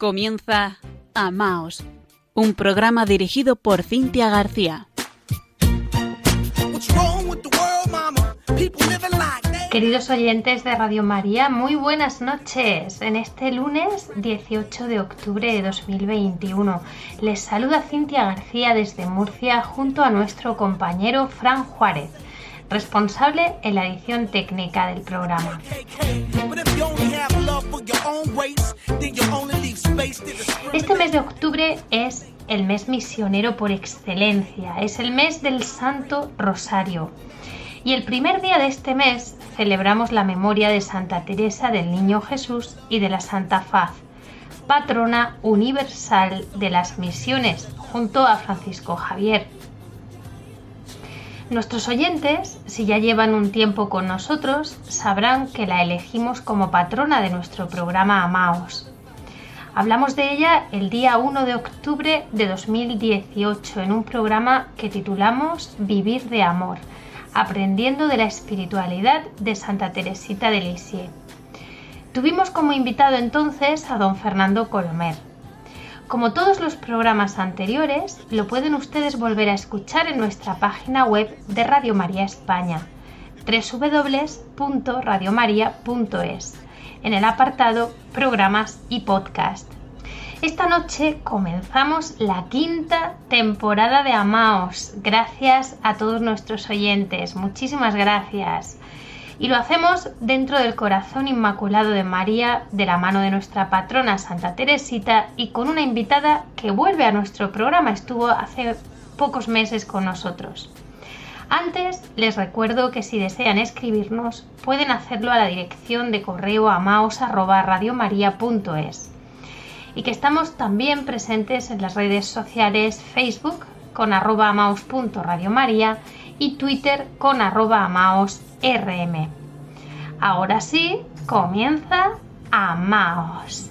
Comienza Amaos, un programa dirigido por Cintia García. Queridos oyentes de Radio María, muy buenas noches. En este lunes 18 de octubre de 2021 les saluda Cintia García desde Murcia junto a nuestro compañero Fran Juárez responsable en la edición técnica del programa. Este mes de octubre es el mes misionero por excelencia, es el mes del Santo Rosario. Y el primer día de este mes celebramos la memoria de Santa Teresa del Niño Jesús y de la Santa Faz, patrona universal de las misiones, junto a Francisco Javier, Nuestros oyentes, si ya llevan un tiempo con nosotros, sabrán que la elegimos como patrona de nuestro programa Amaos. Hablamos de ella el día 1 de octubre de 2018 en un programa que titulamos Vivir de Amor, aprendiendo de la espiritualidad de Santa Teresita de Lisieux. Tuvimos como invitado entonces a don Fernando Colomer como todos los programas anteriores, lo pueden ustedes volver a escuchar en nuestra página web de Radio María España, www.radiomaria.es, en el apartado Programas y Podcast. Esta noche comenzamos la quinta temporada de Amaos. Gracias a todos nuestros oyentes. Muchísimas gracias. Y lo hacemos dentro del corazón inmaculado de María, de la mano de nuestra patrona Santa Teresita y con una invitada que vuelve a nuestro programa, estuvo hace pocos meses con nosotros. Antes les recuerdo que si desean escribirnos pueden hacerlo a la dirección de correo amaos@radiomaria.es y que estamos también presentes en las redes sociales Facebook con arroba y Twitter con arroba amaosrm. Ahora sí, comienza Amaos.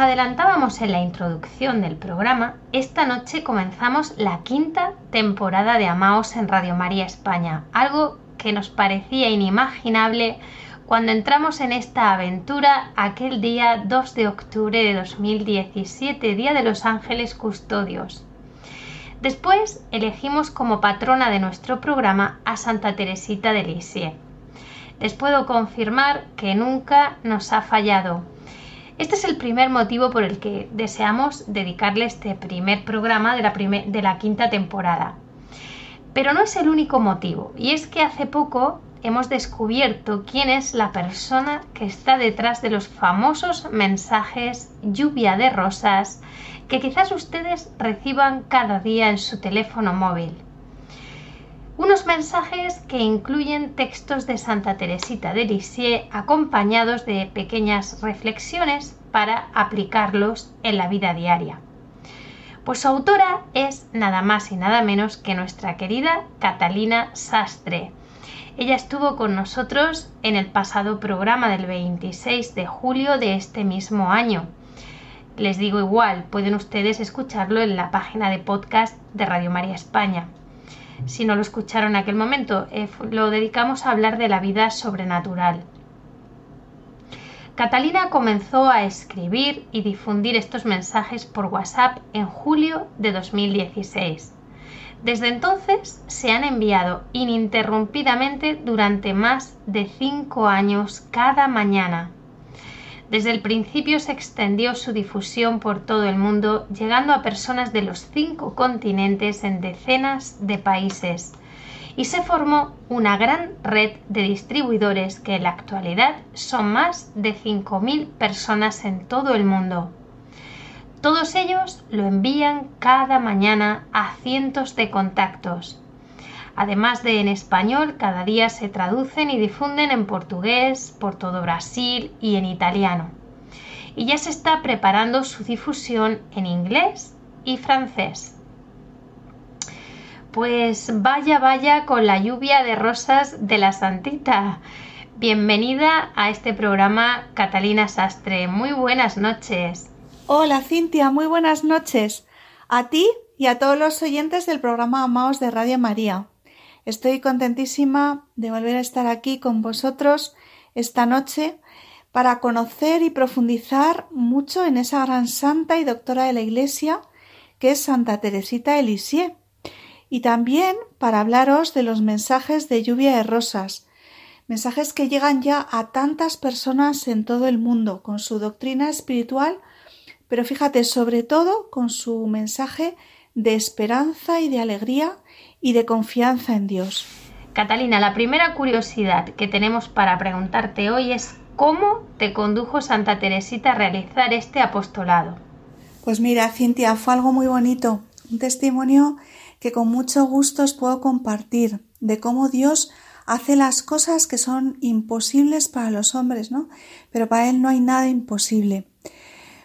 adelantábamos en la introducción del programa, esta noche comenzamos la quinta temporada de Amaos en Radio María España, algo que nos parecía inimaginable cuando entramos en esta aventura aquel día 2 de octubre de 2017, Día de los Ángeles Custodios. Después elegimos como patrona de nuestro programa a Santa Teresita de Lisieux. Les puedo confirmar que nunca nos ha fallado este es el primer motivo por el que deseamos dedicarle este primer programa de la, de la quinta temporada. Pero no es el único motivo, y es que hace poco hemos descubierto quién es la persona que está detrás de los famosos mensajes lluvia de rosas que quizás ustedes reciban cada día en su teléfono móvil. Unos mensajes que incluyen textos de Santa Teresita de Lisieux acompañados de pequeñas reflexiones para aplicarlos en la vida diaria. Pues su autora es nada más y nada menos que nuestra querida Catalina Sastre. Ella estuvo con nosotros en el pasado programa del 26 de julio de este mismo año. Les digo igual, pueden ustedes escucharlo en la página de podcast de Radio María España si no lo escucharon en aquel momento. Eh, lo dedicamos a hablar de la vida sobrenatural. Catalina comenzó a escribir y difundir estos mensajes por WhatsApp en julio de 2016. Desde entonces se han enviado ininterrumpidamente durante más de cinco años cada mañana desde el principio se extendió su difusión por todo el mundo, llegando a personas de los cinco continentes en decenas de países, y se formó una gran red de distribuidores que en la actualidad son más de 5.000 personas en todo el mundo. Todos ellos lo envían cada mañana a cientos de contactos Además de en español, cada día se traducen y difunden en portugués, por todo Brasil y en italiano. Y ya se está preparando su difusión en inglés y francés. Pues vaya, vaya con la lluvia de rosas de la Santita. Bienvenida a este programa Catalina Sastre. Muy buenas noches. Hola Cintia, muy buenas noches. A ti y a todos los oyentes del programa Amaos de Radio María. Estoy contentísima de volver a estar aquí con vosotros esta noche para conocer y profundizar mucho en esa gran santa y doctora de la Iglesia que es Santa Teresita de y también para hablaros de los mensajes de lluvia de rosas, mensajes que llegan ya a tantas personas en todo el mundo con su doctrina espiritual, pero fíjate sobre todo con su mensaje de esperanza y de alegría y de confianza en Dios. Catalina, la primera curiosidad que tenemos para preguntarte hoy es ¿cómo te condujo Santa Teresita a realizar este apostolado? Pues mira, Cintia, fue algo muy bonito, un testimonio que con mucho gusto os puedo compartir de cómo Dios hace las cosas que son imposibles para los hombres, ¿no? Pero para Él no hay nada imposible.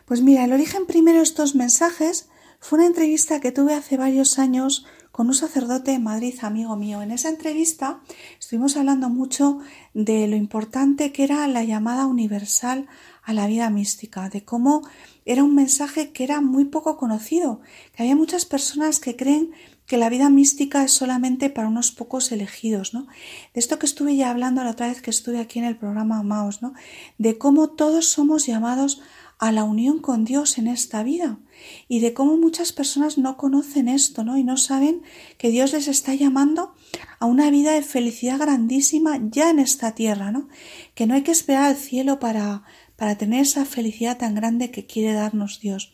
Pues mira, el origen primero de estos mensajes fue una entrevista que tuve hace varios años con un sacerdote de Madrid, amigo mío. En esa entrevista estuvimos hablando mucho de lo importante que era la llamada universal a la vida mística, de cómo era un mensaje que era muy poco conocido, que había muchas personas que creen que la vida mística es solamente para unos pocos elegidos, ¿no? De esto que estuve ya hablando la otra vez que estuve aquí en el programa Maos, ¿no? De cómo todos somos llamados la unión con Dios en esta vida y de cómo muchas personas no conocen esto, ¿no? Y no saben que Dios les está llamando a una vida de felicidad grandísima ya en esta tierra, ¿no? Que no hay que esperar al cielo para, para tener esa felicidad tan grande que quiere darnos Dios.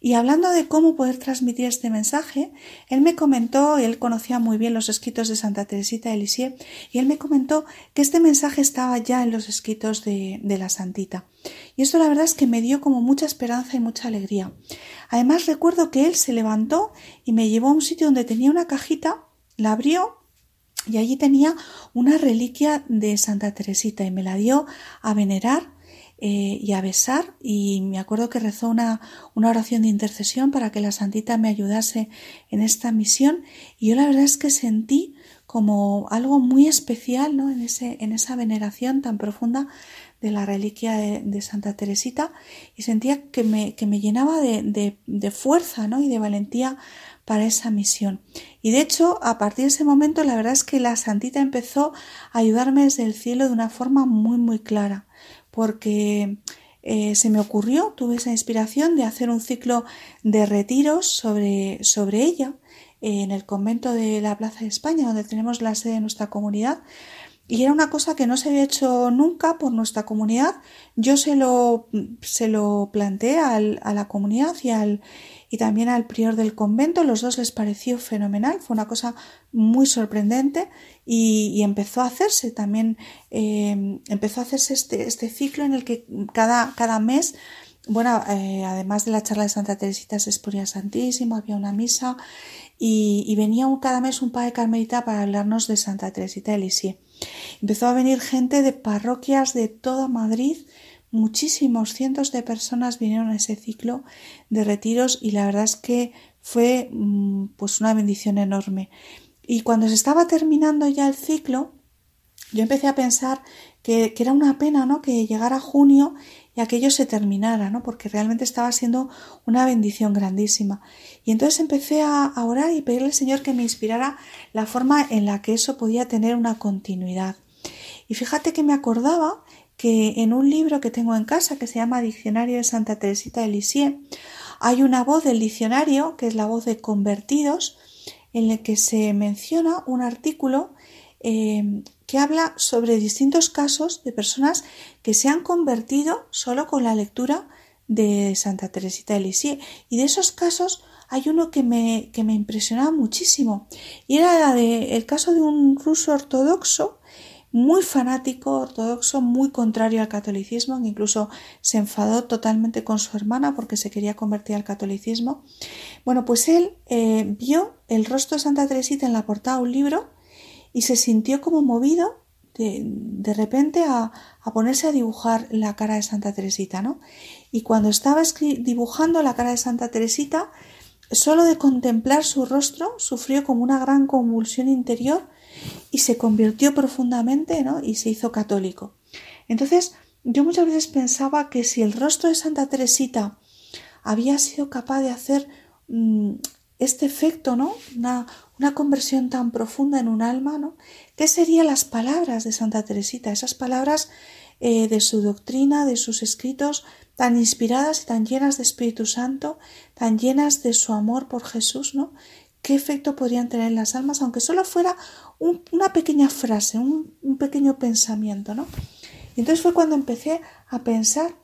Y hablando de cómo poder transmitir este mensaje, él me comentó, él conocía muy bien los escritos de Santa Teresita de Lisieux, y él me comentó que este mensaje estaba ya en los escritos de, de la Santita. Y esto la verdad es que me dio como mucha esperanza y mucha alegría. Además recuerdo que él se levantó y me llevó a un sitio donde tenía una cajita, la abrió y allí tenía una reliquia de Santa Teresita y me la dio a venerar eh, y a besar y me acuerdo que rezó una, una oración de intercesión para que la santita me ayudase en esta misión y yo la verdad es que sentí como algo muy especial ¿no? en, ese, en esa veneración tan profunda de la reliquia de, Santa Teresita y sentía que me, que me llenaba de, de, fuerza ¿no? y de valentía para esa misión. Y de hecho, a partir de ese momento, la verdad es que la Santita empezó a ayudarme desde el cielo de una forma muy, muy clara, porque eh, se me ocurrió, tuve esa inspiración de hacer un ciclo de retiros sobre, sobre ella eh, en el convento de la Plaza de España, donde tenemos la sede de nuestra comunidad, y era una cosa que no se había hecho nunca por nuestra comunidad. Yo se lo, se lo planteé al, a la comunidad y, al, y también al prior del convento. Los dos les pareció fenomenal. Fue una cosa muy sorprendente y, empezó a hacerse también, eh, empezó a hacerse este, este ciclo en el que cada, cada mes bueno, eh, además de la charla de Santa Teresita se exponía Santísimo, había una misa y, venía cada mes un padre carmelita para hablarnos de Santa Teresita de. Empezó a venir gente de parroquias de toda Madrid, muchísimos cientos de personas vinieron a ese ciclo de retiros y la verdad es que fue mm, pues una bendición enorme. Y cuando se estaba terminando ya el ciclo, yo empecé a pensar que, que, era una pena, ¿no? Que llegara junio y aquello se terminara, ¿no? Porque realmente estaba siendo una bendición grandísima. Y entonces empecé a, orar y pedirle al Señor que me inspirara la forma en la que eso podía tener una continuidad. Y fíjate que me acordaba que en un libro que tengo en casa que se llama Diccionario de Santa Teresita de Lisieux, hay una voz del diccionario, que es la voz de convertidos, en la que se menciona un artículo eh, que habla sobre distintos casos de personas que se han convertido solo con la lectura de Santa Teresita de Lisieux. Y de esos casos hay uno que me, que me impresionaba muchísimo. Y era de, el caso de un ruso ortodoxo, muy fanático, ortodoxo, muy contrario al catolicismo, que incluso se enfadó totalmente con su hermana porque se quería convertir al catolicismo. Bueno, pues él eh, vio el rostro de Santa Teresita en la portada de un libro y se sintió como movido de, de repente a, a, ponerse a dibujar la cara de Santa Teresita, ¿no? Y cuando estaba dibujando la cara de Santa Teresita, solo de contemplar su rostro sufrió como una gran convulsión interior y se convirtió profundamente, ¿no? Y se hizo católico. Entonces, yo muchas veces pensaba que si el rostro de Santa Teresita había sido capaz de hacer mmm, este efecto, ¿no? Una, una conversión tan profunda en un alma, ¿no? ¿Qué serían las palabras de Santa Teresita? Esas palabras eh, de su doctrina, de sus escritos, tan inspiradas y tan llenas de Espíritu Santo, tan llenas de su amor por Jesús, ¿no? ¿Qué efecto podrían tener en las almas, aunque solo fuera una pequeña frase, un, pequeño pensamiento, ¿no? Y entonces fue cuando empecé a pensar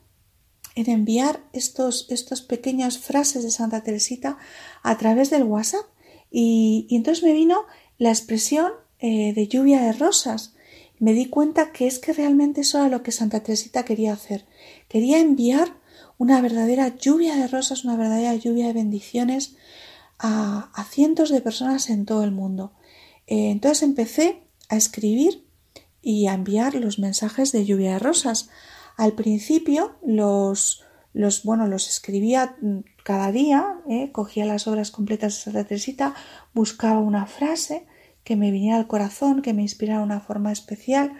en enviar estos, estos pequeñas frases de Santa Teresita a través del WhatsApp y, entonces me vino la expresión eh, de lluvia de rosas. Me di cuenta que es que realmente eso era lo que Santa Teresita quería hacer. Quería enviar una verdadera lluvia de rosas, una verdadera lluvia de bendiciones a, cientos de personas en todo el mundo. Eh, entonces empecé a escribir y a enviar los mensajes de lluvia de rosas. Al principio los, los bueno, los escribía mm, cada día, eh, cogía las obras completas de Santa Teresita, buscaba una frase que me viniera al corazón, que me inspirara de una forma especial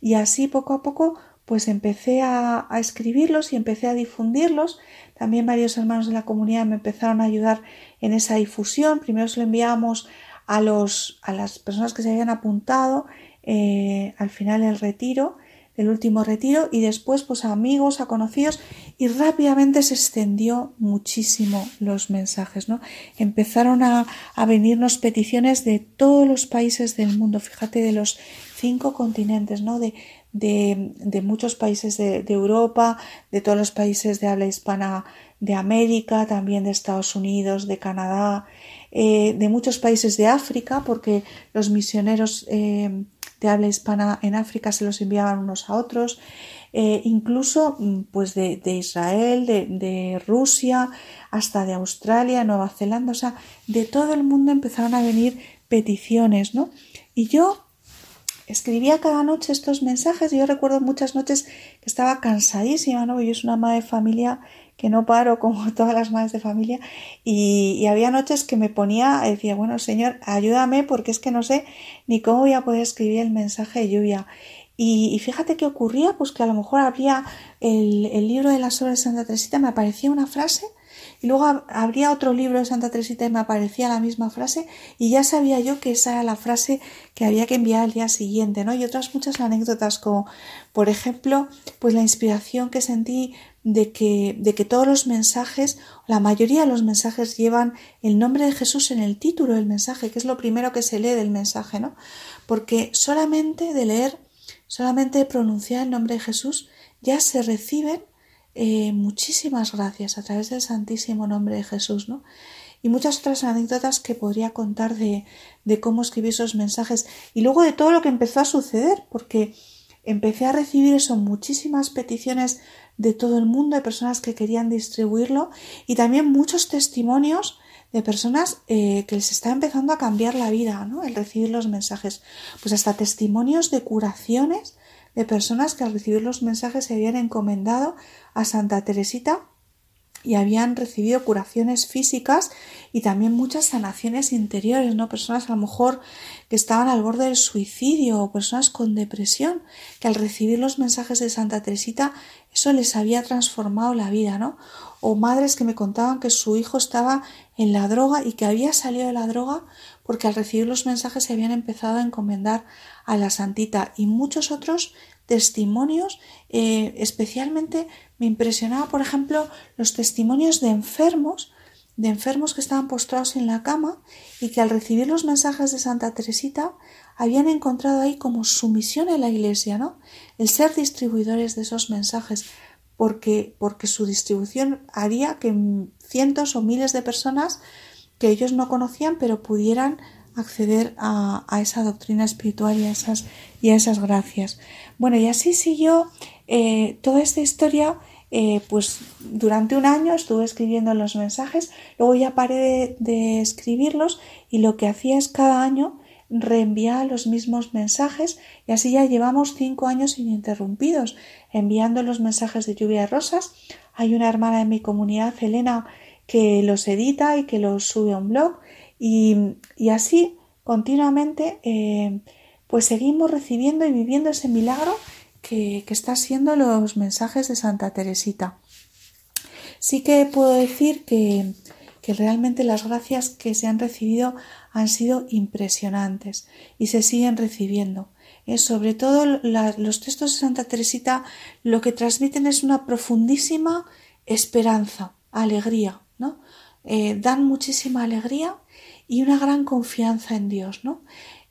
y así poco a poco pues empecé a, escribirlos y empecé a difundirlos. También varios hermanos de la comunidad me empezaron a ayudar en esa difusión. Primero se lo enviábamos a, los, a las personas que se habían apuntado eh, al final del retiro el último retiro y después pues a amigos, a conocidos y rápidamente se extendió muchísimo los mensajes, ¿no? Empezaron a, a venirnos peticiones de todos los países del mundo, fíjate, de los cinco continentes, ¿no? De, de, muchos países de, Europa, de todos los países de habla hispana de América, también de Estados Unidos, de Canadá, eh, de muchos países de África, porque los misioneros eh, de habla hispana en África se los enviaban unos a otros, eh, incluso mm, pues de, de Israel, de, Rusia, hasta de Australia, Nueva Zelanda, o sea, de todo el mundo empezaron a venir peticiones, ¿no? Y yo escribía cada noche estos mensajes y yo recuerdo muchas noches que estaba cansadísima, ¿no? Yo soy una madre de familia que no paro como todas las madres de familia y, y, había noches que me ponía, decía, bueno Señor, ayúdame porque es que no sé ni cómo voy a poder escribir el mensaje de lluvia. Y, fíjate qué ocurría, pues que a lo mejor habría el, el libro de las obras de Santa Teresita, me aparecía una frase y luego habría otro libro de Santa Teresita y me aparecía la misma frase y ya sabía yo que esa era la frase que había que enviar al día siguiente, ¿no? Y otras muchas anécdotas como, por ejemplo, pues la inspiración que sentí de que, de que todos los mensajes, la mayoría de los mensajes llevan el nombre de Jesús en el título del mensaje, que es lo primero que se lee del mensaje, ¿no? Porque solamente de leer, solamente de pronunciar el nombre de Jesús, ya se reciben eh, muchísimas gracias a través del santísimo nombre de Jesús, ¿no? Y muchas otras anécdotas que podría contar de, de cómo escribí esos mensajes y luego de todo lo que empezó a suceder, porque empecé a recibir eso, muchísimas peticiones de todo el mundo, de personas que querían distribuirlo y también muchos testimonios de personas eh, que les está empezando a cambiar la vida, ¿no? El recibir los mensajes. Pues hasta testimonios de curaciones de personas que al recibir los mensajes se habían encomendado a Santa Teresita y habían recibido curaciones físicas y también muchas sanaciones interiores, ¿no? Personas a lo mejor que estaban al borde del suicidio o personas con depresión, que al recibir los mensajes de Santa Teresita eso les había transformado la vida, ¿no? O madres que me contaban que su hijo estaba en la droga y que había salido de la droga porque al recibir los mensajes se habían empezado a encomendar a la santita y muchos otros testimonios, eh, especialmente me impresionaba, por ejemplo, los testimonios de enfermos, de enfermos que estaban postrados en la cama y que al recibir los mensajes de Santa Teresita habían encontrado ahí como su misión en la Iglesia, ¿no? El ser distribuidores de esos mensajes, porque, porque su distribución haría que cientos o miles de personas que ellos no conocían, pero pudieran acceder a, esa doctrina espiritual y a esas, y a esas gracias. Bueno, y así siguió eh, toda esta historia. Eh, pues durante un año estuve escribiendo los mensajes, luego ya paré de, escribirlos y lo que hacía es cada año reenviar los mismos mensajes y así ya llevamos cinco años ininterrumpidos enviando los mensajes de lluvia de rosas. Hay una hermana de mi comunidad, Elena, que los edita y que los sube a un blog y, así continuamente eh, pues seguimos recibiendo y viviendo ese milagro que, está siendo los mensajes de Santa Teresita. Sí que puedo decir que, realmente las gracias que se han recibido han sido impresionantes y se siguen recibiendo. Eh, sobre todo los textos de Santa Teresita lo que transmiten es una profundísima esperanza, alegría, ¿no? Eh, dan muchísima alegría y una gran confianza en Dios, ¿no?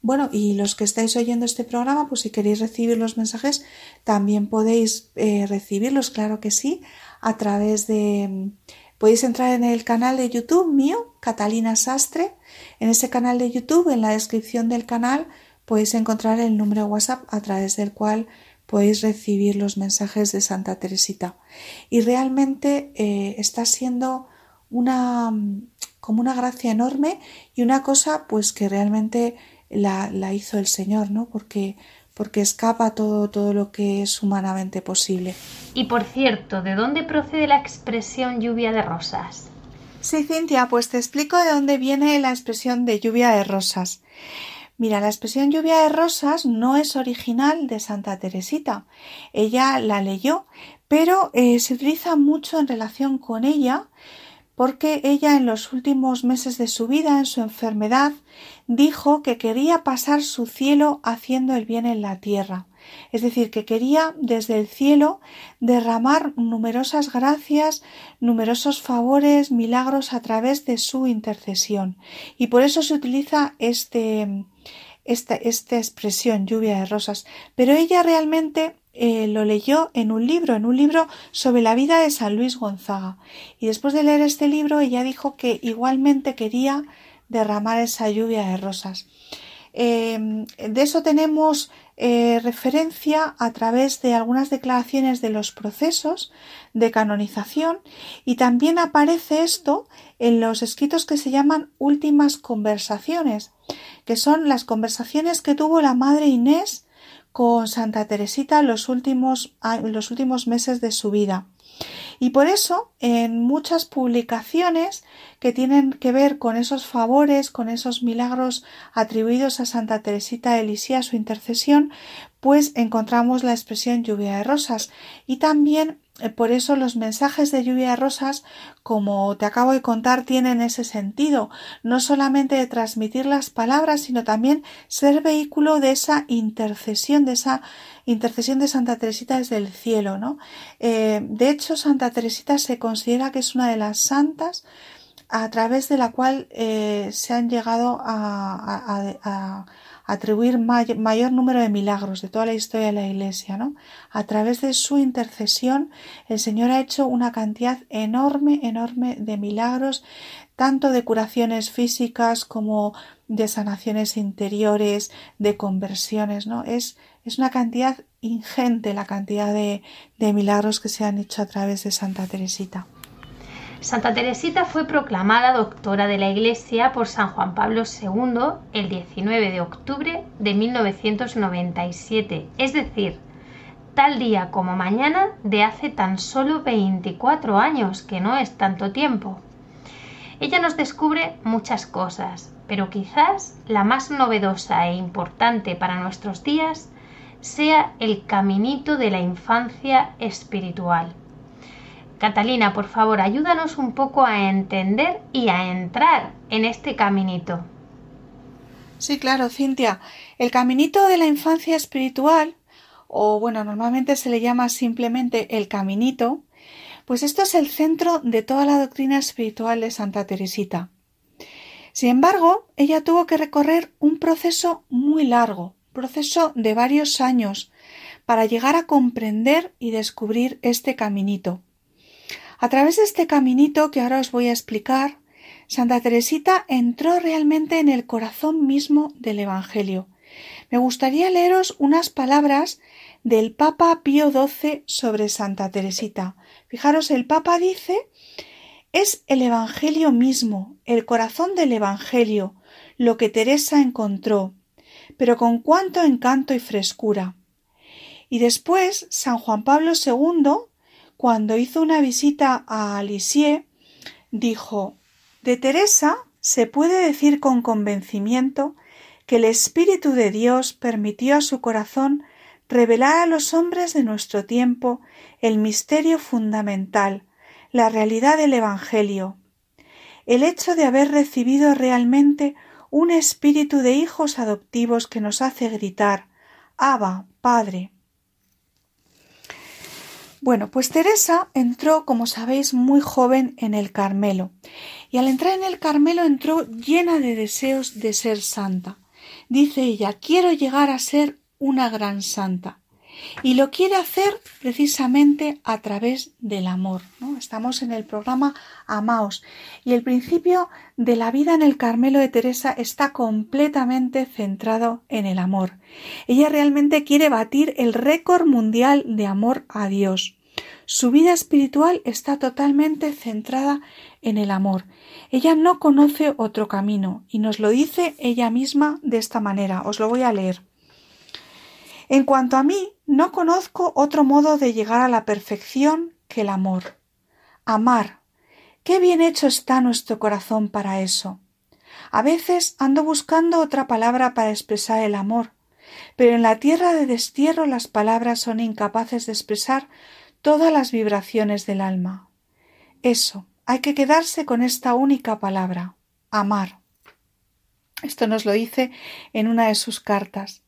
Bueno, y los que estáis oyendo este programa, pues si queréis recibir los mensajes, también podéis eh, recibirlos, claro que sí, a través de... Podéis entrar en el canal de YouTube mío, Catalina Sastre. En ese canal de YouTube, en la descripción del canal, podéis encontrar el número WhatsApp a través del cual podéis recibir los mensajes de Santa Teresita. Y realmente eh, está siendo una, como una gracia enorme y una cosa pues que realmente la, la hizo el Señor, ¿no? Porque, porque escapa todo, todo lo que es humanamente posible. Y por cierto, ¿de dónde procede la expresión lluvia de rosas? Sí, Cintia, pues te explico de dónde viene la expresión de lluvia de rosas. Mira, la expresión lluvia de rosas no es original de Santa Teresita. Ella la leyó, pero eh, se utiliza mucho en relación con ella porque ella en los últimos meses de su vida, en su enfermedad, dijo que quería pasar su cielo haciendo el bien en la tierra. Es decir, que quería desde el cielo derramar numerosas gracias, numerosos favores, milagros a través de su intercesión. Y por eso se utiliza este, esta, esta expresión lluvia de rosas. Pero ella realmente eh, lo leyó en un libro, en un libro sobre la vida de San Luis Gonzaga. Y después de leer este libro, ella dijo que igualmente quería derramar esa lluvia de rosas. Em, de eso tenemos eh, referencia a través de algunas declaraciones de los procesos de canonización y también aparece esto en los escritos que se llaman últimas conversaciones, que son las conversaciones que tuvo la madre Inés con Santa Teresita los últimos, los últimos meses de su vida. Y por eso, en muchas publicaciones que tienen que ver con esos favores, con esos milagros atribuidos a Santa Teresita de Lisieux, su intercesión, pues encontramos la expresión lluvia de rosas. Y también por eso los mensajes de lluvia de rosas, como te acabo de contar, tienen ese sentido, no solamente de transmitir las palabras, sino también ser vehículo de esa intercesión, de esa intercesión de Santa Teresita desde el cielo, ¿no? Eh, de hecho, Santa Teresita se considera que es una de las santas a través de la cual eh, se han llegado a atribuir mayor número de milagros de toda la historia de la Iglesia, ¿no? A través de su intercesión, el Señor ha hecho una cantidad enorme, enorme de milagros, tanto de curaciones físicas como de sanaciones interiores, de conversiones, ¿no? Es, es una cantidad ingente la cantidad de, de milagros que se han hecho a través de Santa Teresita. Santa Teresita fue proclamada doctora de la Iglesia por San Juan Pablo II el 19 de octubre de 1997, es decir, tal día como mañana de hace tan solo 24 años, que no es tanto tiempo. Ella nos descubre muchas cosas, pero quizás la más novedosa e importante para nuestros días sea el caminito de la infancia espiritual Catalina, por favor, ayúdanos un poco a entender y a entrar en este caminito. Sí, claro, Cintia. El caminito de la infancia espiritual, o bueno, normalmente se le llama simplemente el caminito, pues esto es el centro de toda la doctrina espiritual de Santa Teresita. Sin embargo, ella tuvo que recorrer un proceso muy largo, proceso de varios años, para llegar a comprender y descubrir este caminito. A través de este caminito que ahora os voy a explicar, Santa Teresita entró realmente en el corazón mismo del Evangelio. Me gustaría leeros unas palabras del Papa Pío XII sobre Santa Teresita. Fijaros, el Papa dice es el Evangelio mismo, el corazón del Evangelio, lo que Teresa encontró, pero con cuánto encanto y frescura. Y después San Juan Pablo II cuando hizo una visita a Lisieux, dijo De Teresa se puede decir con convencimiento que el Espíritu de Dios permitió a su corazón revelar a los hombres de nuestro tiempo el misterio fundamental, la realidad del Evangelio, el hecho de haber recibido realmente un espíritu de hijos adoptivos que nos hace gritar Abba, Padre. Bueno, pues Teresa entró, como sabéis, muy joven en el Carmelo, y al entrar en el Carmelo entró llena de deseos de ser santa. Dice ella, quiero llegar a ser una gran santa. Y lo quiere hacer precisamente a través del amor. ¿no? Estamos en el programa Amaos. Y el principio de la vida en el Carmelo de Teresa está completamente centrado en el amor. Ella realmente quiere batir el récord mundial de amor a Dios. Su vida espiritual está totalmente centrada en el amor. Ella no conoce otro camino y nos lo dice ella misma de esta manera. Os lo voy a leer. En cuanto a mí, no conozco otro modo de llegar a la perfección que el amor. Amar. Qué bien hecho está nuestro corazón para eso. A veces ando buscando otra palabra para expresar el amor, pero en la tierra de destierro las palabras son incapaces de expresar todas las vibraciones del alma. Eso, hay que quedarse con esta única palabra, amar. Esto nos lo dice en una de sus cartas.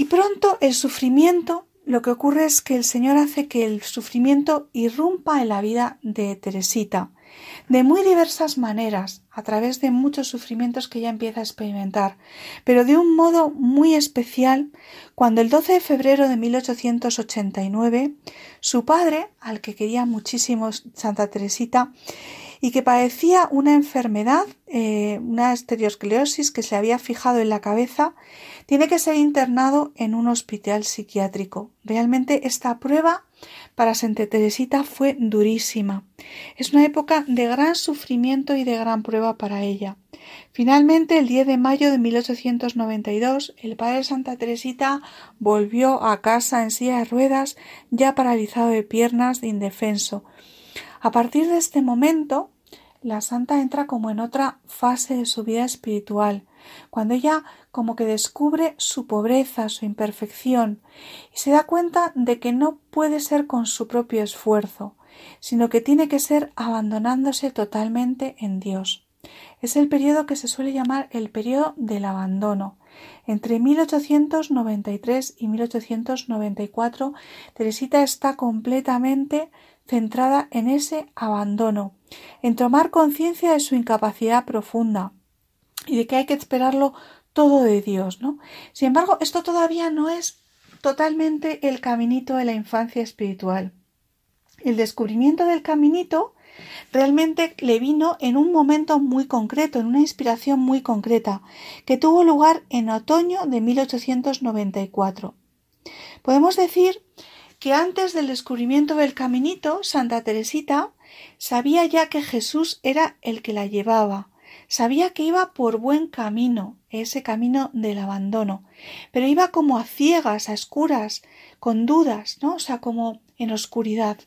Y pronto el sufrimiento, lo que ocurre es que el Señor hace que el sufrimiento irrumpa en la vida de Teresita, de muy diversas maneras, a través de muchos sufrimientos que ella empieza a experimentar, pero de un modo muy especial cuando el 12 de febrero de 1889 su padre, al que quería muchísimo Santa Teresita, y que padecía una enfermedad, eh, una estereosclerosis que se había fijado en la cabeza, tiene que ser internado en un hospital psiquiátrico. Realmente esta prueba para Santa Teresita fue durísima. Es una época de gran sufrimiento y de gran prueba para ella. Finalmente, el 10 de mayo de 1892, el padre Santa Teresita volvió a casa en silla de ruedas, ya paralizado de piernas, de indefenso. A partir de este momento, la santa entra como en otra fase de su vida espiritual, cuando ella como que descubre su pobreza, su imperfección, y se da cuenta de que no puede ser con su propio esfuerzo, sino que tiene que ser abandonándose totalmente en Dios. Es el periodo que se suele llamar el periodo del abandono. Entre 1893 y 1894, Teresita está completamente centrada en ese abandono, en tomar conciencia de su incapacidad profunda y de que hay que esperarlo todo de Dios, ¿no? Sin embargo, esto todavía no es totalmente el caminito de la infancia espiritual. El descubrimiento del caminito realmente le vino en un momento muy concreto, en una inspiración muy concreta, que tuvo lugar en otoño de 1894. Podemos decir que antes del descubrimiento del caminito, Santa Teresita sabía ya que Jesús era el que la llevaba, sabía que iba por buen camino, ese camino del abandono, pero iba como a ciegas, a escuras, con dudas, ¿no? O sea, como en oscuridad.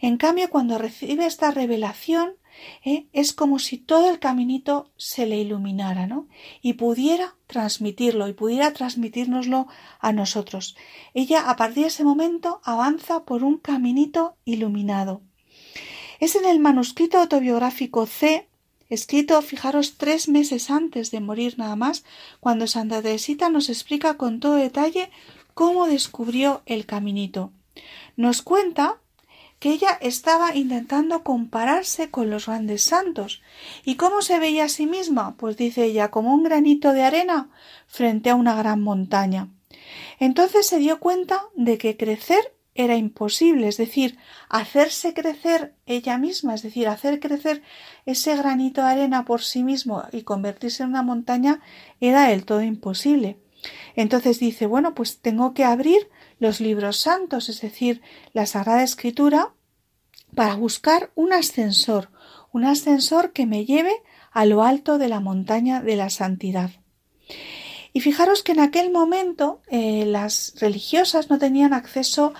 En cambio, cuando recibe esta revelación, ¿eh? es como si todo el caminito se le iluminara, ¿no? Y pudiera transmitirlo, y pudiera transmitírnoslo a nosotros. Ella, a partir de ese momento, avanza por un caminito iluminado. Es en el manuscrito autobiográfico C, escrito, fijaros, tres meses antes de morir nada más, cuando Santa Teresita nos explica con todo detalle cómo descubrió el caminito. Nos cuenta que ella estaba intentando compararse con los grandes santos. ¿Y cómo se veía a sí misma? Pues dice ella, como un granito de arena frente a una gran montaña. Entonces se dio cuenta de que crecer era imposible, es decir, hacerse crecer ella misma, es decir, hacer crecer ese granito de arena por sí mismo y convertirse en una montaña era del todo imposible. Entonces dice, bueno, pues tengo que abrir los libros santos, es decir, la Sagrada Escritura, para buscar un ascensor, un ascensor que me lleve a lo alto de la montaña de la santidad. Y fijaros que en aquel momento eh, las religiosas no tenían acceso,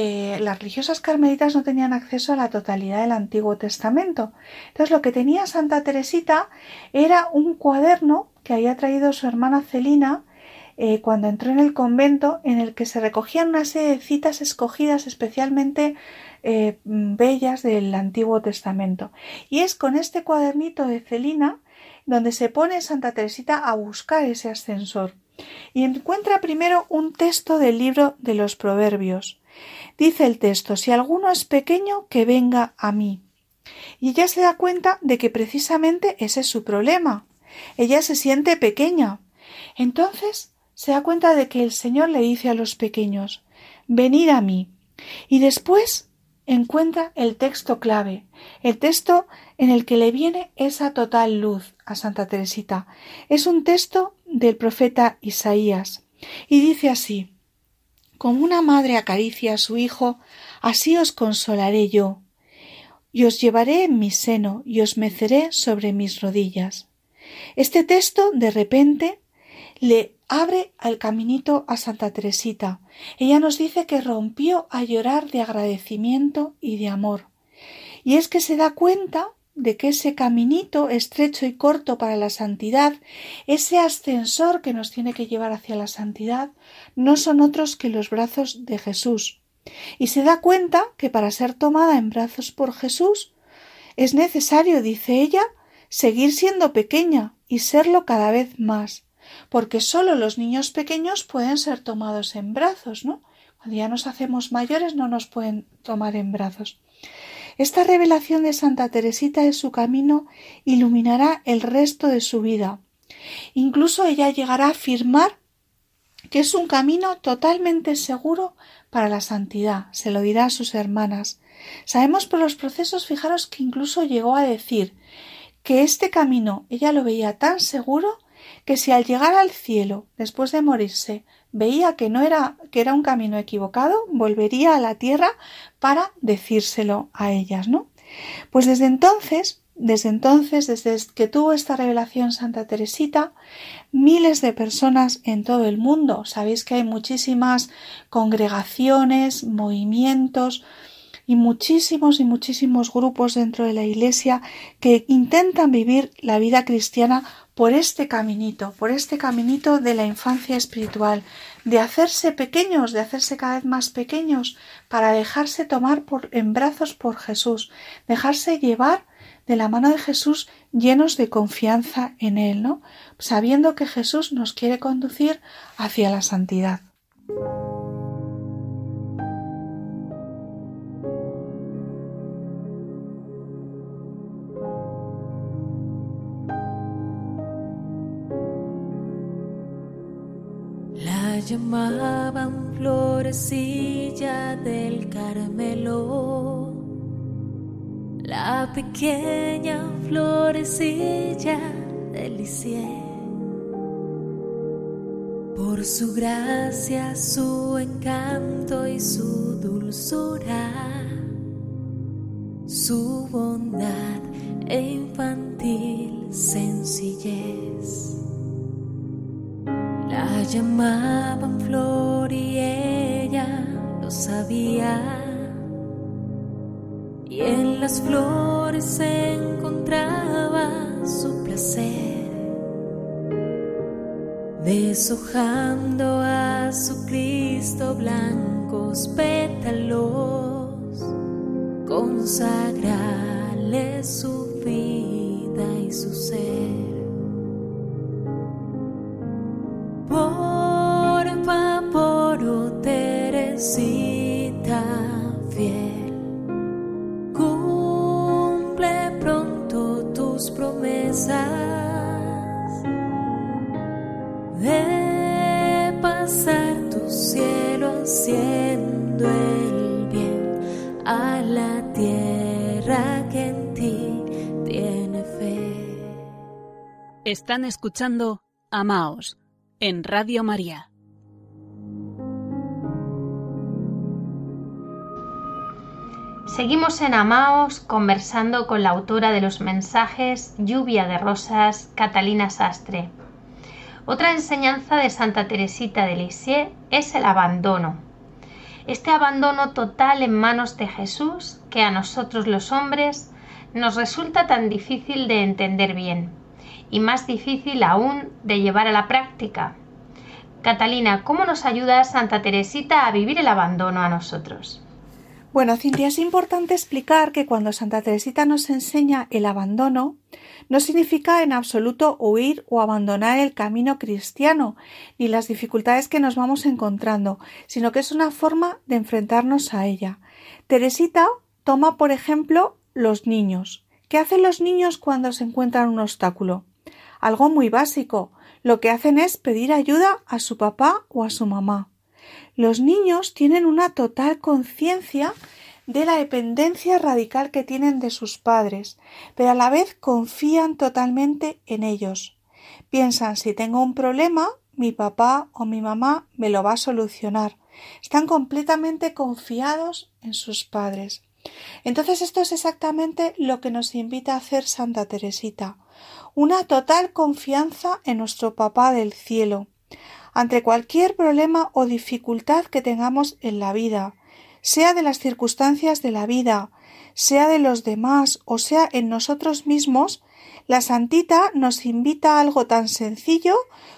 eh, las religiosas carmelitas no tenían acceso a la totalidad del Antiguo Testamento. Entonces lo que tenía Santa Teresita era un cuaderno que había traído su hermana Celina eh, cuando entró en el convento en el que se recogían una serie de citas escogidas especialmente eh, bellas del Antiguo Testamento. Y es con este cuadernito de Celina donde se pone Santa Teresita a buscar ese ascensor. Y encuentra primero un texto del libro de los Proverbios. Dice el texto Si alguno es pequeño, que venga a mí. Y ella se da cuenta de que precisamente ese es su problema. Ella se siente pequeña. Entonces se da cuenta de que el Señor le dice a los pequeños Venid a mí. Y después encuentra el texto clave, el texto en el que le viene esa total luz a Santa Teresita. Es un texto del profeta Isaías y dice así Como una madre acaricia a su hijo, así os consolaré yo, y os llevaré en mi seno y os meceré sobre mis rodillas. Este texto de repente le abre al caminito a Santa Teresita. Ella nos dice que rompió a llorar de agradecimiento y de amor. Y es que se da cuenta de que ese caminito estrecho y corto para la santidad, ese ascensor que nos tiene que llevar hacia la santidad, no son otros que los brazos de Jesús. Y se da cuenta que para ser tomada en brazos por Jesús es necesario, dice ella, seguir siendo pequeña y serlo cada vez más porque sólo los niños pequeños pueden ser tomados en brazos, ¿no? Cuando ya nos hacemos mayores no nos pueden tomar en brazos. Esta revelación de Santa Teresita de su camino iluminará el resto de su vida. Incluso ella llegará a afirmar que es un camino totalmente seguro para la santidad, se lo dirá a sus hermanas. Sabemos por los procesos, fijaros que incluso llegó a decir que este camino ella lo veía tan seguro que si al llegar al cielo, después de morirse, veía que no era que era un camino equivocado, volvería a la tierra para decírselo a ellas, ¿no? Pues desde entonces, desde entonces, desde que tuvo esta revelación Santa Teresita, miles de personas en todo el mundo, sabéis que hay muchísimas congregaciones, movimientos, y muchísimos y muchísimos grupos dentro de la Iglesia que intentan vivir la vida cristiana por este caminito, por este caminito de la infancia espiritual, de hacerse pequeños, de hacerse cada vez más pequeños, para dejarse tomar en brazos por Jesús, dejarse llevar de la mano de Jesús llenos de confianza en Él, ¿no? Sabiendo que Jesús nos quiere conducir hacia la santidad. Llamaban florecilla del Carmelo, la pequeña florecilla del Lisieux. Por su gracia, su encanto y su dulzura, su bondad e infantil sencillez llamaban Flor y ella lo sabía. Y en las flores se encontraba su placer, deshojando a su Cristo blancos pétalos, consagrarle su vida y su ser. De pasar tu cielo haciendo el bien a la tierra que en ti tiene fe. Están escuchando Amaos en Radio María. Seguimos en Amaos conversando con la autora de los mensajes Lluvia de Rosas, Catalina Sastre. Otra enseñanza de Santa Teresita de Lisieux es el abandono. Este abandono total en manos de Jesús que a nosotros los hombres nos resulta tan difícil de entender bien y más difícil aún de llevar a la práctica. Catalina, ¿cómo nos ayuda Santa Teresita a vivir el abandono a nosotros? Bueno, Cintia, es importante explicar que cuando Santa Teresita nos enseña el abandono, no significa en absoluto huir o abandonar el camino cristiano ni las dificultades que nos vamos encontrando, sino que es una forma de enfrentarnos a ella. Teresita toma, por ejemplo, los niños. ¿Qué hacen los niños cuando se encuentran un obstáculo? Algo muy básico. Lo que hacen es pedir ayuda a su papá o a su mamá. Los niños tienen una total conciencia de la dependencia radical que tienen de sus padres, pero a la vez confían totalmente en ellos. Piensan si tengo un problema, mi papá o mi mamá me lo va a solucionar. Están completamente confiados en sus padres. Entonces esto es exactamente lo que nos invita a hacer Santa Teresita. Una total confianza en nuestro papá del cielo ante cualquier problema o dificultad que tengamos en la vida, sea de las circunstancias de la vida, sea de los demás o sea en nosotros mismos, la santita nos invita a algo tan sencillo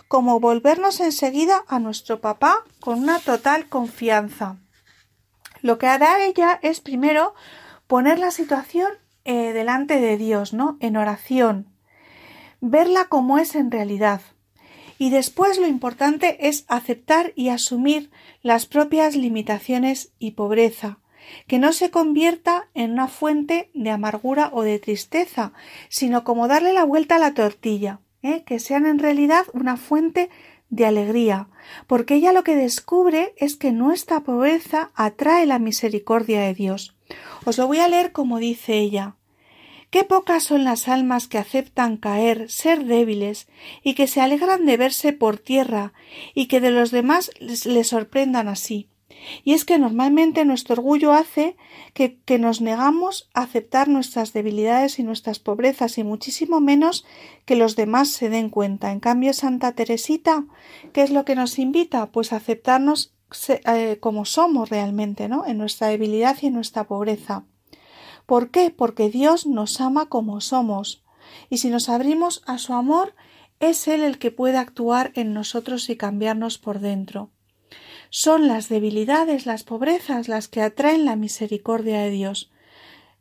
como volvernos enseguida a nuestro papá con una total confianza. Lo que hará ella es primero poner la situación eh, delante de Dios, ¿no? En oración, verla como es en realidad. Y después lo importante es aceptar y asumir las propias limitaciones y pobreza, que no se convierta en una fuente de amargura o de tristeza, sino como darle la vuelta a la tortilla, ¿eh? que sean en realidad una fuente de alegría, porque ella lo que descubre es que nuestra pobreza atrae la misericordia de Dios. Os lo voy a leer como dice ella. Qué pocas son las almas que aceptan caer, ser débiles, y que se alegran de verse por tierra, y que de los demás les, sorprendan así. Y es que normalmente nuestro orgullo hace que, nos negamos a aceptar nuestras debilidades y nuestras pobrezas y muchísimo menos que los demás se den cuenta. En cambio, Santa Teresita, ¿qué es lo que nos invita? Pues a aceptarnos eh, como somos realmente, ¿no? En nuestra debilidad y en nuestra pobreza. ¿Por qué? Porque Dios nos ama como somos. Y si nos abrimos a su amor, es Él el que puede actuar en nosotros y cambiarnos por dentro. Son las debilidades, las pobrezas, las que atraen la misericordia de Dios.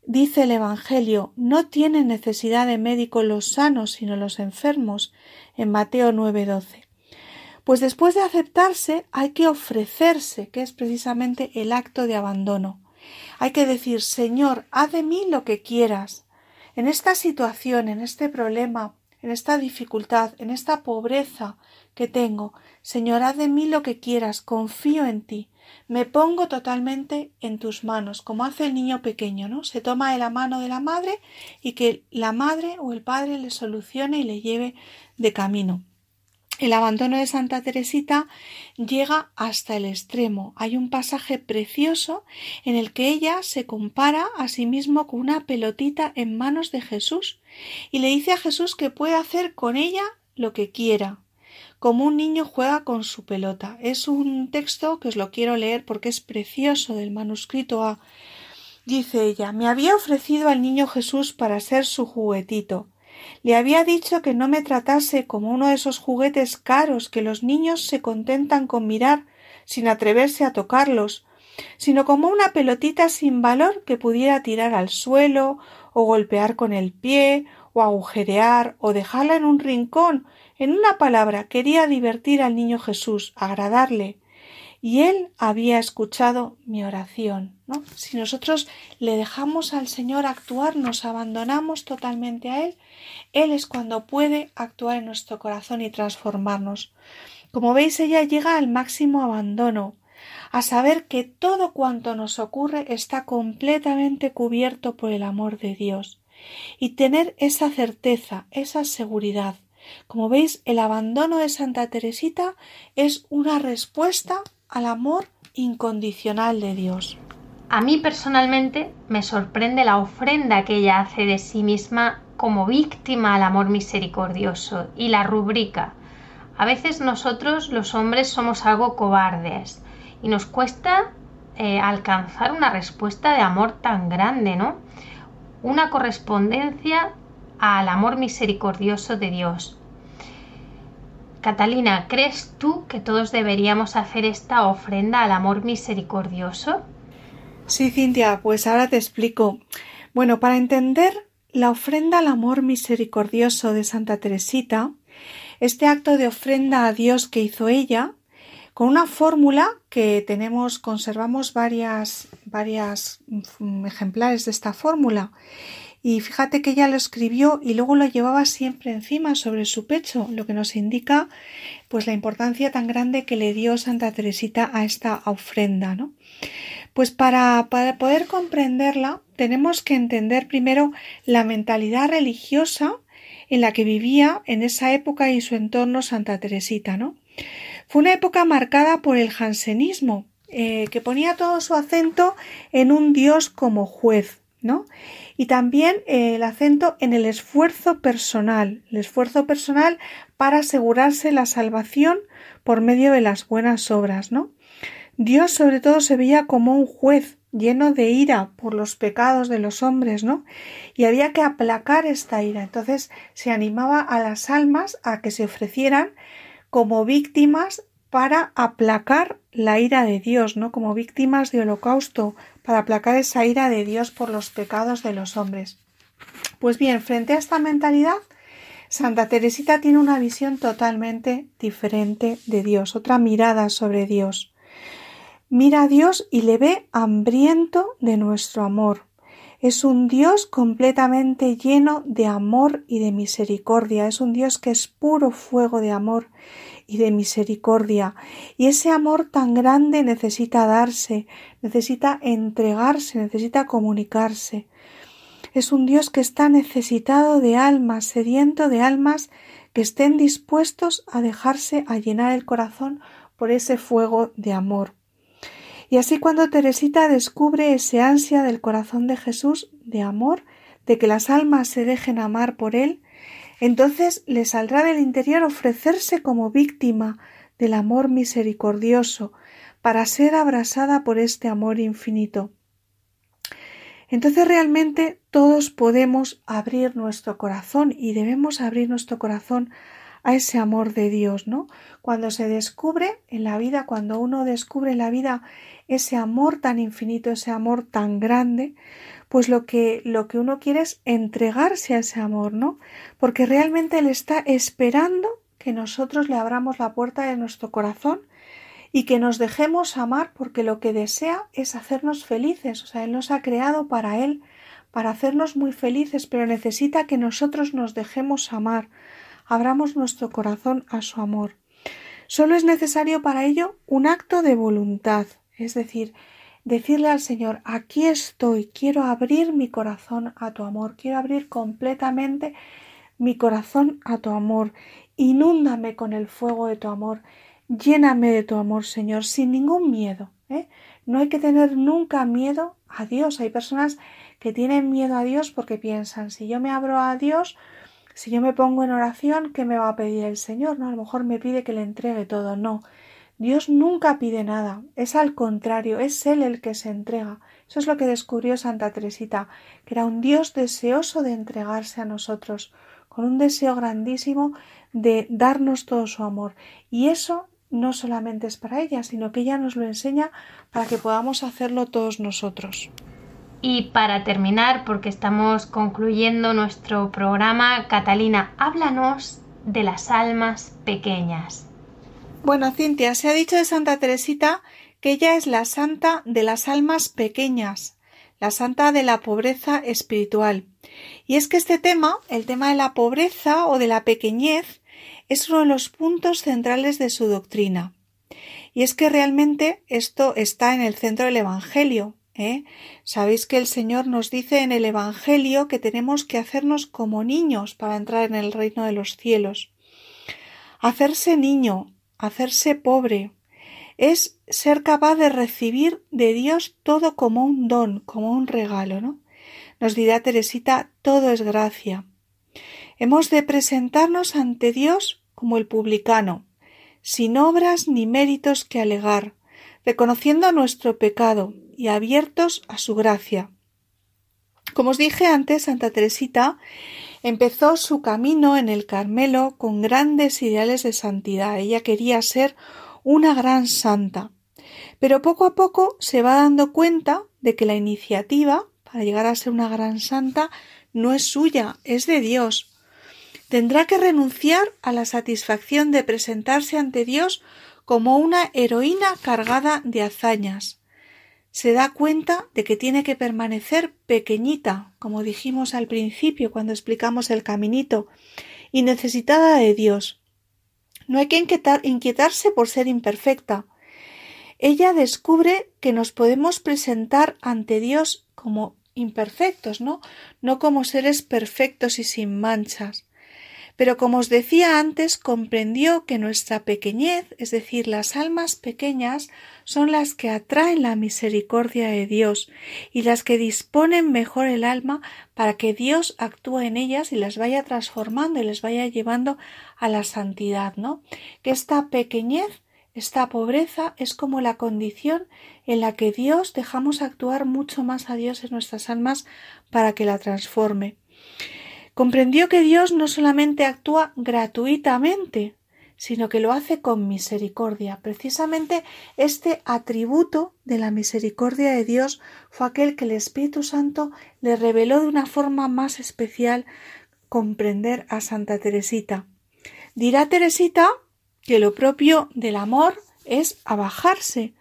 Dice el Evangelio, no tienen necesidad de médico los sanos, sino los enfermos, en Mateo 9:12. Pues después de aceptarse hay que ofrecerse, que es precisamente el acto de abandono. Hay que decir, Señor, haz de mí lo que quieras. En esta situación, en este problema, en esta dificultad, en esta pobreza que tengo, Señor, haz de mí lo que quieras, confío en ti, me pongo totalmente en tus manos, como hace el niño pequeño, ¿no? Se toma de la mano de la madre y que la madre o el padre le solucione y le lleve de camino. El abandono de Santa Teresita llega hasta el extremo. Hay un pasaje precioso en el que ella se compara a sí mismo con una pelotita en manos de Jesús y le dice a Jesús que puede hacer con ella lo que quiera, como un niño juega con su pelota. Es un texto que os lo quiero leer porque es precioso del manuscrito A. Dice ella, me había ofrecido al niño Jesús para ser su juguetito. Le había dicho que no me tratase como uno de esos juguetes caros que los niños se contentan con mirar sin atreverse a tocarlos, sino como una pelotita sin valor que pudiera tirar al suelo o golpear con el pie o agujerear o dejarla en un rincón. En una palabra, quería divertir al niño Jesús, agradarle y Él había escuchado mi oración. ¿no? Si nosotros le dejamos al Señor actuar, nos abandonamos totalmente a Él, Él es cuando puede actuar en nuestro corazón y transformarnos. Como veis, ella llega al máximo abandono, a saber que todo cuanto nos ocurre está completamente cubierto por el amor de Dios, y tener esa certeza, esa seguridad. Como veis, el abandono de Santa Teresita es una respuesta al amor incondicional de Dios. A mí personalmente me sorprende la ofrenda que ella hace de sí misma como víctima al amor misericordioso y la rubrica. A veces nosotros los hombres somos algo cobardes y nos cuesta eh, alcanzar una respuesta de amor tan grande, ¿no? Una correspondencia al amor misericordioso de Dios. Catalina, ¿crees tú que todos deberíamos hacer esta ofrenda al amor misericordioso? Sí, Cintia, pues ahora te explico. Bueno, para entender la ofrenda al amor misericordioso de Santa Teresita, este acto de ofrenda a Dios que hizo ella, con una fórmula que tenemos, conservamos varias, varias mm, ejemplares de esta fórmula y fíjate que ella lo escribió y luego lo llevaba siempre encima sobre su pecho, lo que nos indica pues la importancia tan grande que le dio Santa Teresita a esta ofrenda, ¿no? Pues para, para poder comprenderla tenemos que entender primero la mentalidad religiosa en la que vivía en esa época y su entorno Santa Teresita, ¿no? Fue una época marcada por el jansenismo, eh, que ponía todo su acento en un Dios como juez, ¿no? Y también eh, el acento en el esfuerzo personal, el esfuerzo personal para asegurarse la salvación por medio de las buenas obras, ¿no? Dios sobre todo se veía como un juez lleno de ira por los pecados de los hombres, ¿no? Y había que aplacar esta ira. Entonces se animaba a las almas a que se ofrecieran como víctimas para aplacar la ira de Dios, ¿no? Como víctimas de holocausto, para aplacar esa ira de Dios por los pecados de los hombres. Pues bien, frente a esta mentalidad, Santa Teresita tiene una visión totalmente diferente de Dios, otra mirada sobre Dios. Mira a Dios y le ve hambriento de nuestro amor. Es un Dios completamente lleno de amor y de misericordia. Es un Dios que es puro fuego de amor y de misericordia. Y ese amor tan grande necesita darse, necesita entregarse, necesita comunicarse. Es un Dios que está necesitado de almas, sediento de almas que estén dispuestos a dejarse a llenar el corazón por ese fuego de amor. Y así cuando Teresita descubre ese ansia del corazón de Jesús de amor, de que las almas se dejen amar por él, entonces le saldrá del interior ofrecerse como víctima del amor misericordioso, para ser abrasada por este amor infinito. Entonces realmente todos podemos abrir nuestro corazón y debemos abrir nuestro corazón a ese amor de Dios, ¿no? Cuando se descubre en la vida, cuando uno descubre en la vida ese amor tan infinito, ese amor tan grande, pues lo que, lo que uno quiere es entregarse a ese amor, ¿no? Porque realmente Él está esperando que nosotros le abramos la puerta de nuestro corazón y que nos dejemos amar porque lo que desea es hacernos felices. O sea, Él nos ha creado para Él, para hacernos muy felices, pero necesita que nosotros nos dejemos amar, abramos nuestro corazón a su amor. Solo es necesario para ello un acto de voluntad, es decir, decirle al Señor, aquí estoy, quiero abrir mi corazón a tu amor, quiero abrir completamente mi corazón a tu amor, inúndame con el fuego de tu amor, lléname de tu amor, Señor, sin ningún miedo. ¿eh? No hay que tener nunca miedo a Dios. Hay personas que tienen miedo a Dios porque piensan, si yo me abro a Dios, si yo me pongo en oración, ¿qué me va a pedir el Señor? No, a lo mejor me pide que le entregue todo. No, Dios nunca pide nada, es al contrario, es Él el que se entrega. Eso es lo que descubrió Santa Teresita, que era un Dios deseoso de entregarse a nosotros, con un deseo grandísimo de darnos todo su amor. Y eso no solamente es para ella, sino que ella nos lo enseña para que podamos hacerlo todos nosotros. Y para terminar, porque estamos concluyendo nuestro programa, Catalina, háblanos de las almas pequeñas. Bueno, Cintia, se ha dicho de Santa Teresita que ella es la santa de las almas pequeñas, la santa de la pobreza espiritual. Y es que este tema, el tema de la pobreza o de la pequeñez, es uno de los puntos centrales de su doctrina. Y es que realmente esto está en el centro del Evangelio. ¿eh? Sabéis que el Señor nos dice en el Evangelio que tenemos que hacernos como niños para entrar en el reino de los cielos. Hacerse niño, hacerse pobre, es ser capaz de recibir de Dios todo como un don, como un regalo, ¿no? Nos dirá Teresita, todo es gracia. Hemos de presentarnos ante Dios como el publicano, sin obras ni méritos que alegar, reconociendo nuestro pecado y abiertos a su gracia. Como os dije antes, Santa Teresita empezó su camino en el Carmelo con grandes ideales de santidad. Ella quería ser una gran santa. Pero poco a poco se va dando cuenta de que la iniciativa para llegar a ser una gran santa no es suya, es de Dios. Tendrá que renunciar a la satisfacción de presentarse ante Dios como una heroína cargada de hazañas se da cuenta de que tiene que permanecer pequeñita, como dijimos al principio cuando explicamos el caminito, y necesitada de Dios. No hay que inquietarse por ser imperfecta. Ella descubre que nos podemos presentar ante Dios como imperfectos, ¿no? No como seres perfectos y sin manchas. Pero como os decía antes, comprendió que nuestra pequeñez, es decir, las almas pequeñas, son las que atraen la misericordia de Dios y las que disponen mejor el alma para que Dios actúe en ellas y las vaya transformando y les vaya llevando a la santidad, ¿no? Que esta pequeñez, esta pobreza es como la condición en la que Dios dejamos actuar mucho más a Dios en nuestras almas para que la transforme. Comprendió que Dios no solamente actúa gratuitamente, sino que lo hace con misericordia. Precisamente este atributo de la misericordia de Dios fue aquel que el Espíritu Santo le reveló de una forma más especial comprender a Santa Teresita. Dirá Teresita que lo propio del amor es abajarse,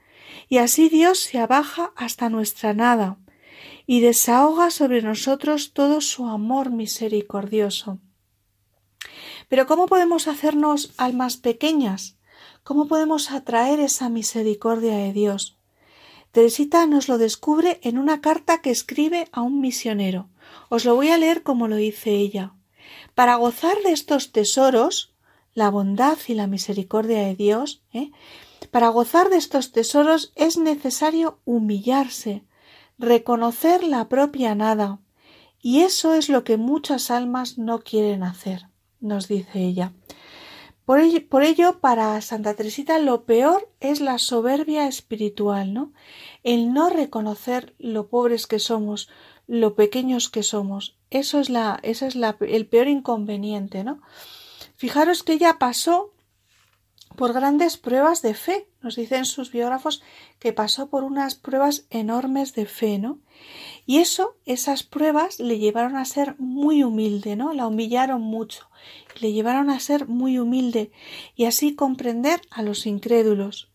y así Dios se abaja hasta nuestra nada y desahoga sobre nosotros todo su amor misericordioso. Pero ¿cómo podemos hacernos almas pequeñas? ¿Cómo podemos atraer esa misericordia de Dios? Teresita nos lo descubre en una carta que escribe a un misionero. Os lo voy a leer como lo dice ella. Para gozar de estos tesoros, la bondad y la misericordia de Dios, ¿eh? para gozar de estos tesoros es necesario humillarse, reconocer la propia nada, y eso es lo que muchas almas no quieren hacer, nos dice ella. Por ello, para Santa Teresita lo peor es la soberbia espiritual, ¿no? El no reconocer lo pobres que somos, lo pequeños que somos. Eso es la, ese es la, el peor inconveniente, ¿no? Fijaros que ella pasó por grandes pruebas de fe. Nos dicen sus biógrafos que pasó por unas pruebas enormes de fe, ¿no? Y eso, esas pruebas le llevaron a ser muy humilde, ¿no? La humillaron mucho, le llevaron a ser muy humilde y así comprender a los incrédulos.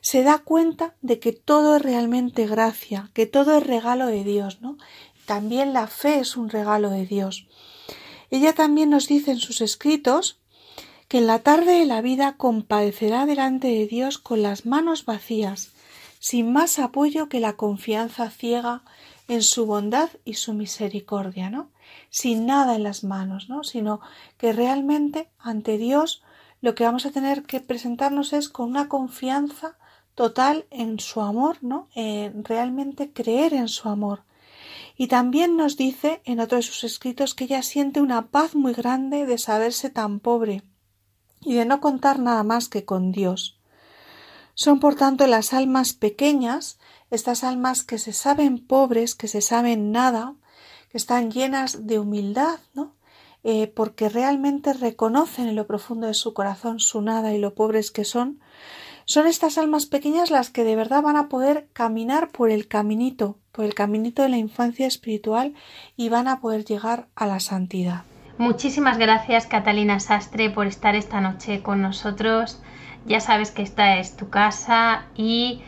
Se da cuenta de que todo es realmente gracia, que todo es regalo de Dios, ¿no? También la fe es un regalo de Dios. Ella también nos dice en sus escritos que en la tarde de la vida compadecerá delante de Dios con las manos vacías, sin más apoyo que la confianza ciega en su bondad y su misericordia, ¿no? Sin nada en las manos, ¿no? Sino que realmente ante Dios lo que vamos a tener que presentarnos es con una confianza total en su amor, ¿no? Eh, realmente creer en su amor. Y también nos dice en otro de sus escritos que ella siente una paz muy grande de saberse tan pobre, y de no contar nada más que con Dios. Son por tanto las almas pequeñas, estas almas que se saben pobres, que se saben nada, que están llenas de humildad, ¿no? Eh, porque realmente reconocen en lo profundo de su corazón su nada y lo pobres que son, son estas almas pequeñas las que de verdad van a poder caminar por el caminito, por el caminito de la infancia espiritual y van a poder llegar a la santidad. Muchísimas gracias Catalina Sastre por estar esta noche con nosotros. Ya sabes que esta es tu casa y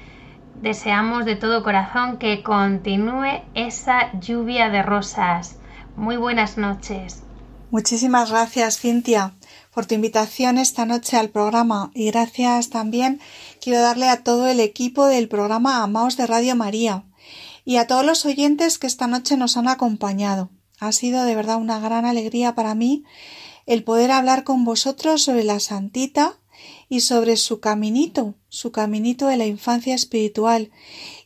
deseamos de todo corazón que continúe esa lluvia de rosas. Muy buenas noches. Muchísimas gracias, Cintia, por tu invitación esta noche al programa y gracias también quiero darle a todo el equipo del programa Amaos de Radio María y a todos los oyentes que esta noche nos han acompañado. Ha sido de verdad una gran alegría para mí el poder hablar con vosotros sobre la santita y sobre su caminito, su caminito de la infancia espiritual,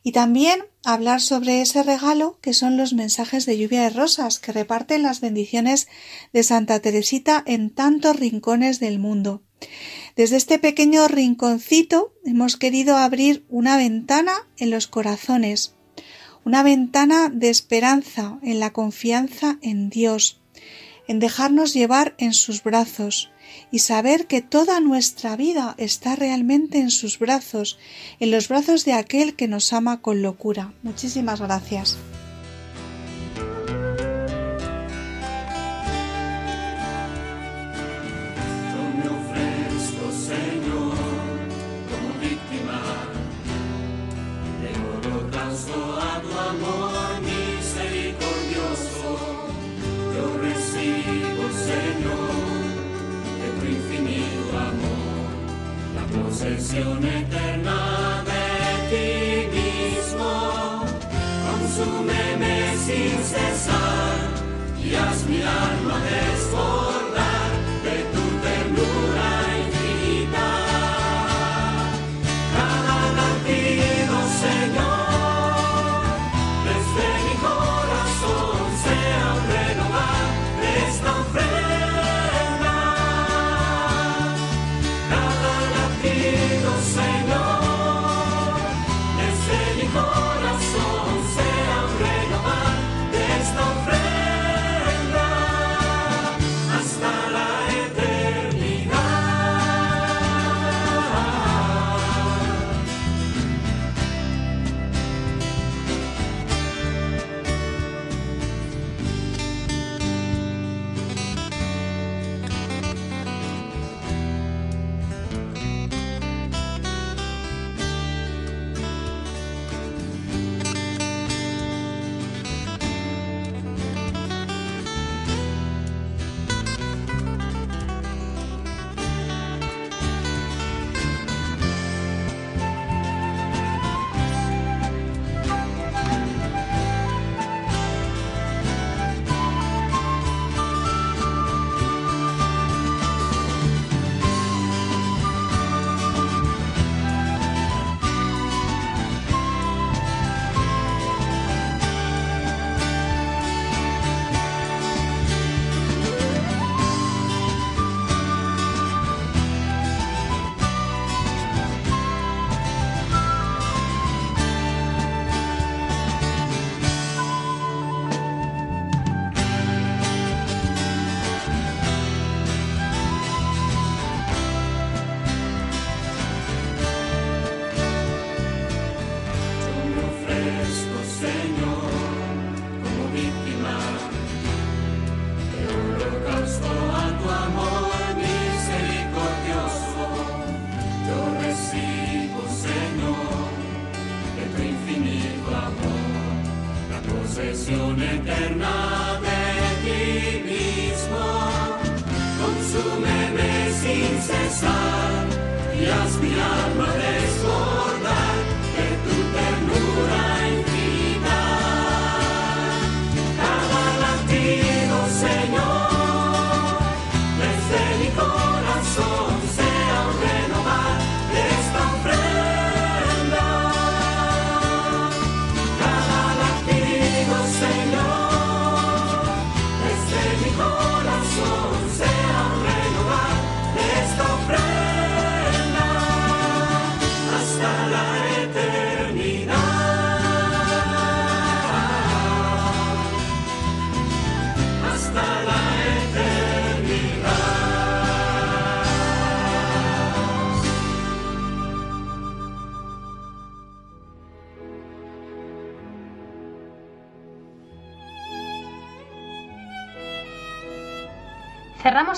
y también hablar sobre ese regalo que son los mensajes de lluvia de rosas que reparten las bendiciones de Santa Teresita en tantos rincones del mundo. Desde este pequeño rinconcito hemos querido abrir una ventana en los corazones, una ventana de esperanza en la confianza en Dios, en dejarnos llevar en sus brazos y saber que toda nuestra vida está realmente en sus brazos, en los brazos de aquel que nos ama con locura. Muchísimas gracias.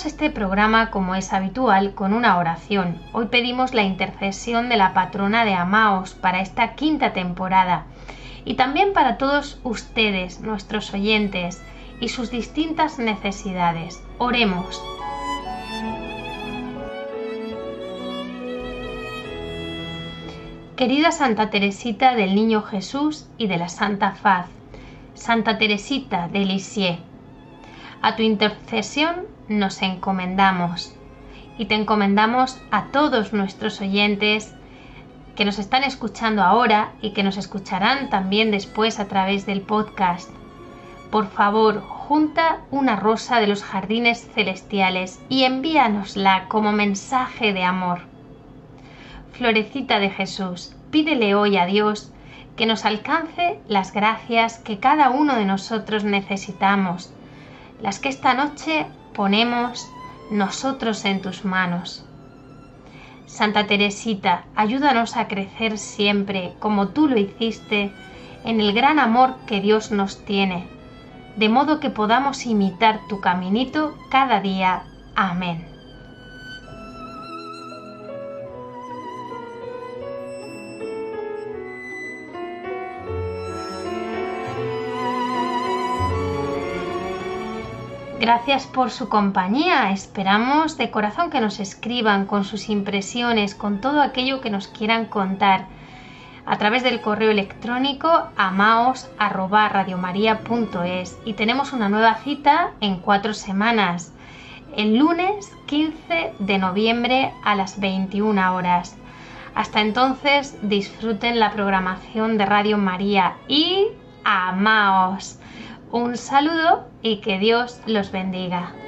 Este programa como es habitual con una oración. Hoy pedimos la intercesión de la patrona de Amaos para esta quinta temporada y también para todos ustedes, nuestros oyentes, y sus distintas necesidades. Oremos. Querida Santa Teresita del Niño Jesús y de la Santa Faz, Santa Teresita de Lisieux, a tu intercesión nos encomendamos y te encomendamos a todos nuestros oyentes que nos están escuchando ahora y que nos escucharán también después a través del podcast. Por favor, junta una rosa de los jardines celestiales y envíanosla como mensaje de amor. Florecita de Jesús, pídele hoy a Dios que nos alcance las gracias que cada uno de nosotros necesitamos, las que esta noche ponemos nosotros en tus manos. Santa Teresita, ayúdanos a crecer siempre, como tú lo hiciste, en el gran amor que Dios nos tiene, de modo que podamos imitar tu caminito cada día. Amén. Gracias por su compañía. Esperamos de corazón que nos escriban con sus impresiones, con todo aquello que nos quieran contar a través del correo electrónico amaos@radiomaria.es y tenemos una nueva cita en cuatro semanas, el lunes 15 de noviembre a las 21 horas. Hasta entonces disfruten la programación de Radio María y amaos. Un saludo y que Dios los bendiga.